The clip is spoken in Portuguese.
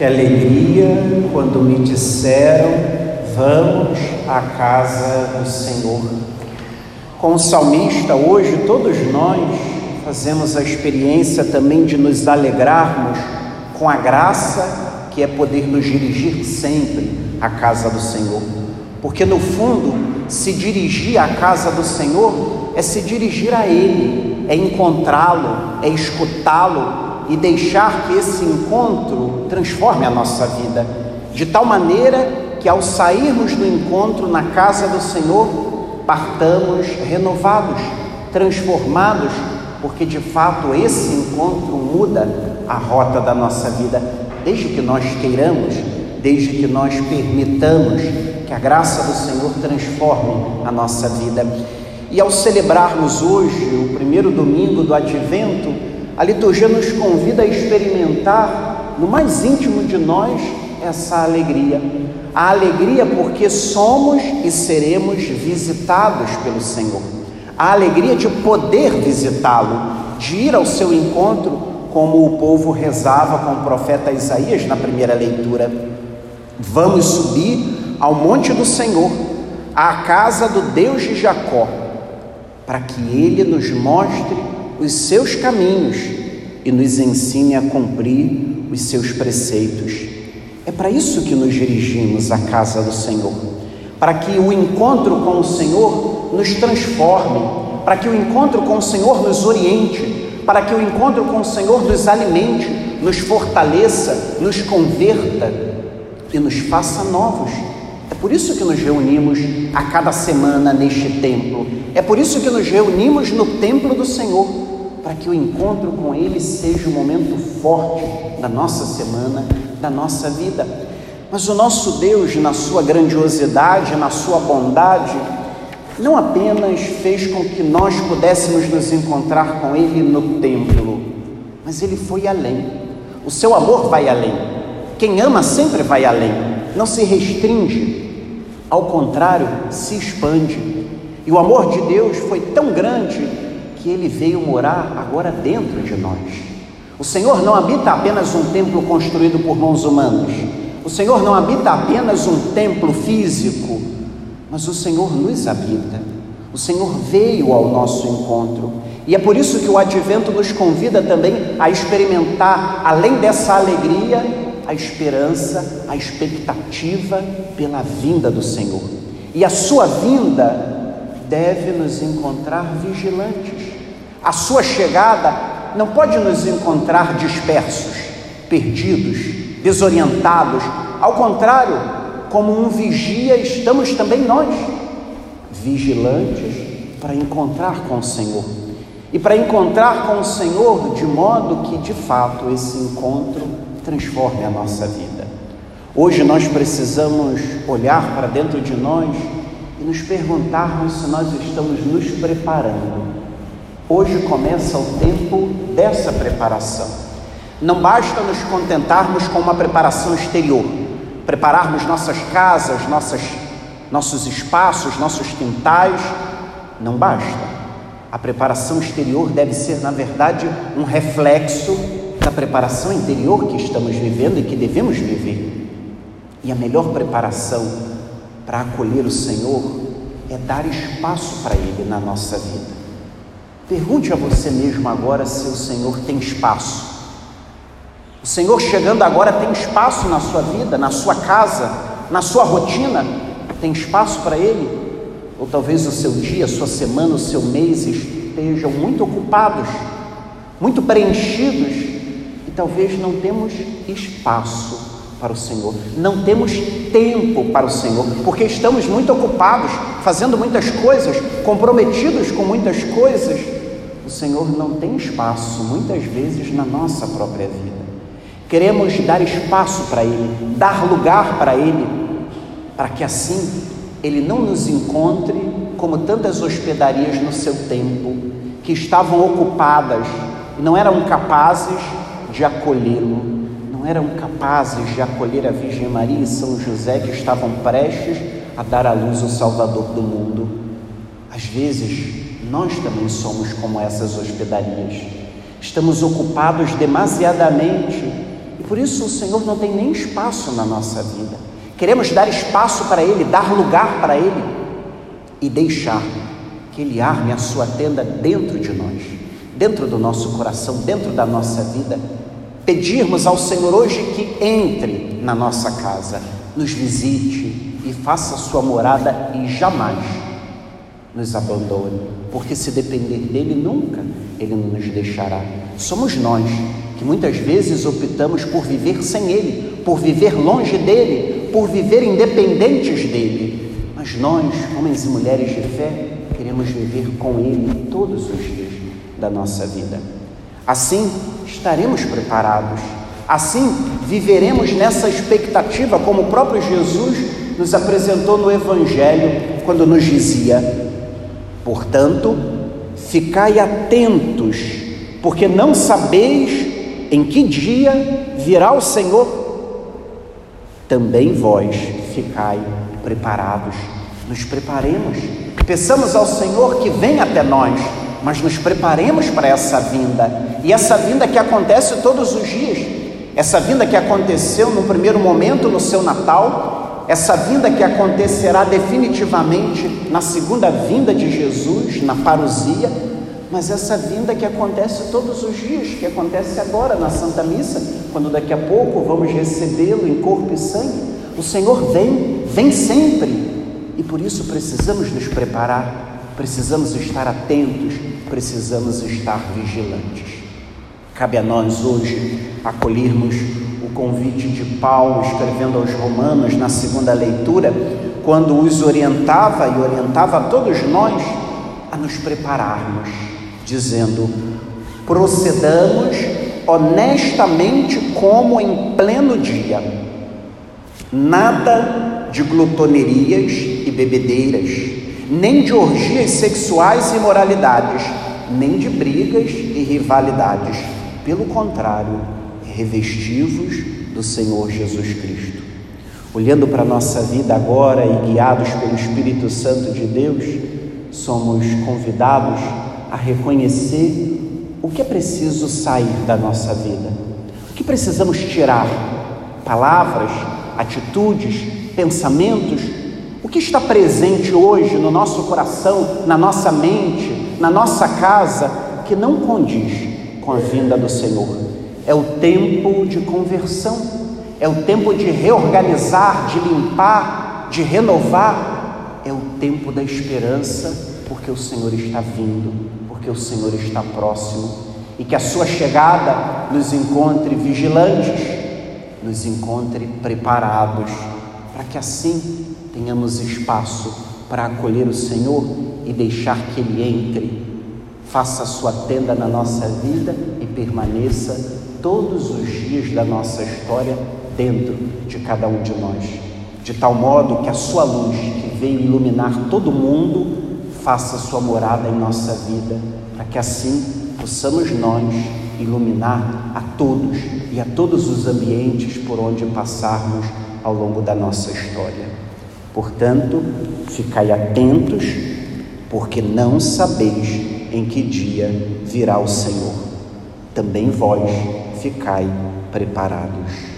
Que alegria quando me disseram: Vamos à casa do Senhor. Com o salmista, hoje todos nós fazemos a experiência também de nos alegrarmos com a graça que é poder nos dirigir sempre à casa do Senhor. Porque no fundo, se dirigir à casa do Senhor é se dirigir a Ele, é encontrá-lo, é escutá-lo, e deixar que esse encontro transforme a nossa vida, de tal maneira que ao sairmos do encontro na casa do Senhor, partamos renovados, transformados, porque de fato esse encontro muda a rota da nossa vida, desde que nós queiramos, desde que nós permitamos que a graça do Senhor transforme a nossa vida. E ao celebrarmos hoje o primeiro domingo do advento, a liturgia nos convida a experimentar no mais íntimo de nós essa alegria. A alegria porque somos e seremos visitados pelo Senhor. A alegria de poder visitá-lo, de ir ao seu encontro, como o povo rezava com o profeta Isaías na primeira leitura. Vamos subir ao monte do Senhor, à casa do Deus de Jacó, para que ele nos mostre os seus caminhos e nos ensine a cumprir os seus preceitos. É para isso que nos dirigimos à casa do Senhor, para que o encontro com o Senhor nos transforme, para que o encontro com o Senhor nos oriente, para que o encontro com o Senhor nos alimente, nos fortaleça, nos converta e nos faça novos. Por isso que nos reunimos a cada semana neste templo. É por isso que nos reunimos no templo do Senhor para que o encontro com Ele seja um momento forte da nossa semana, da nossa vida. Mas o nosso Deus, na sua grandiosidade, na sua bondade, não apenas fez com que nós pudéssemos nos encontrar com Ele no templo, mas Ele foi além. O seu amor vai além. Quem ama sempre vai além, não se restringe, ao contrário, se expande. E o amor de Deus foi tão grande que ele veio morar agora dentro de nós. O Senhor não habita apenas um templo construído por mãos humanas. O Senhor não habita apenas um templo físico, mas o Senhor nos habita. O Senhor veio ao nosso encontro. E é por isso que o advento nos convida também a experimentar, além dessa alegria, a esperança, a expectativa pela vinda do Senhor. E a sua vinda deve nos encontrar vigilantes. A sua chegada não pode nos encontrar dispersos, perdidos, desorientados. Ao contrário, como um vigia, estamos também nós, vigilantes para encontrar com o Senhor. E para encontrar com o Senhor de modo que, de fato, esse encontro transforme a nossa vida. Hoje nós precisamos olhar para dentro de nós e nos perguntarmos se nós estamos nos preparando. Hoje começa o tempo dessa preparação. Não basta nos contentarmos com uma preparação exterior, prepararmos nossas casas, nossas, nossos espaços, nossos quintais. Não basta. A preparação exterior deve ser, na verdade, um reflexo da preparação interior que estamos vivendo e que devemos viver. E a melhor preparação para acolher o Senhor é dar espaço para Ele na nossa vida. Pergunte a você mesmo agora se o Senhor tem espaço. O Senhor chegando agora tem espaço na sua vida, na sua casa, na sua rotina? Tem espaço para Ele? Ou talvez o seu dia, a sua semana, o seu mês estejam muito ocupados, muito preenchidos talvez não temos espaço para o Senhor, não temos tempo para o Senhor, porque estamos muito ocupados, fazendo muitas coisas, comprometidos com muitas coisas. O Senhor não tem espaço, muitas vezes, na nossa própria vida. Queremos dar espaço para Ele, dar lugar para Ele, para que assim Ele não nos encontre como tantas hospedarias no seu tempo, que estavam ocupadas e não eram capazes de acolhê-lo não eram capazes de acolher a Virgem Maria e São José que estavam prestes a dar à luz o Salvador do mundo. Às vezes, nós também somos como essas hospedarias. Estamos ocupados demasiadamente E por isso o Senhor não tem nem espaço na nossa vida. Queremos dar espaço para Ele, dar lugar para Ele e deixar que Ele arme a sua tenda dentro de nós, dentro do nosso coração, dentro da nossa vida. Pedirmos ao Senhor hoje que entre na nossa casa, nos visite e faça sua morada e jamais nos abandone, porque se depender dele, nunca ele nos deixará. Somos nós que muitas vezes optamos por viver sem ele, por viver longe dele, por viver independentes dele. Mas nós, homens e mulheres de fé, queremos viver com ele todos os dias da nossa vida. Assim, estaremos preparados. Assim, viveremos nessa expectativa, como o próprio Jesus nos apresentou no Evangelho, quando nos dizia: Portanto, ficai atentos, porque não sabeis em que dia virá o Senhor. Também vós ficai preparados. Nos preparemos. Peçamos ao Senhor que venha até nós, mas nos preparemos para essa vinda. E essa vinda que acontece todos os dias. Essa vinda que aconteceu no primeiro momento no seu Natal, essa vinda que acontecerá definitivamente na segunda vinda de Jesus, na parousia, mas essa vinda que acontece todos os dias, que acontece agora na Santa Missa, quando daqui a pouco vamos recebê-lo em corpo e sangue. O Senhor vem, vem sempre, e por isso precisamos nos preparar, precisamos estar atentos, precisamos estar vigilantes. Cabe a nós hoje acolhermos o convite de Paulo escrevendo aos Romanos na segunda leitura, quando os orientava e orientava a todos nós a nos prepararmos, dizendo: procedamos honestamente como em pleno dia, nada de glutonerias e bebedeiras, nem de orgias sexuais e imoralidades, nem de brigas e rivalidades. Pelo contrário, revestivos do Senhor Jesus Cristo. Olhando para a nossa vida agora e guiados pelo Espírito Santo de Deus, somos convidados a reconhecer o que é preciso sair da nossa vida, o que precisamos tirar, palavras, atitudes, pensamentos, que está presente hoje no nosso coração, na nossa mente, na nossa casa, que não condiz com a vinda do Senhor. É o tempo de conversão, é o tempo de reorganizar, de limpar, de renovar. É o tempo da esperança, porque o Senhor está vindo, porque o Senhor está próximo e que a sua chegada nos encontre vigilantes, nos encontre preparados, para que assim tenhamos espaço para acolher o Senhor e deixar que Ele entre, faça sua tenda na nossa vida e permaneça todos os dias da nossa história dentro de cada um de nós, de tal modo que a sua luz, que veio iluminar todo mundo, faça sua morada em nossa vida, para que assim possamos nós iluminar a todos e a todos os ambientes por onde passarmos ao longo da nossa história. Portanto, ficai atentos, porque não sabeis em que dia virá o Senhor. Também vós ficai preparados.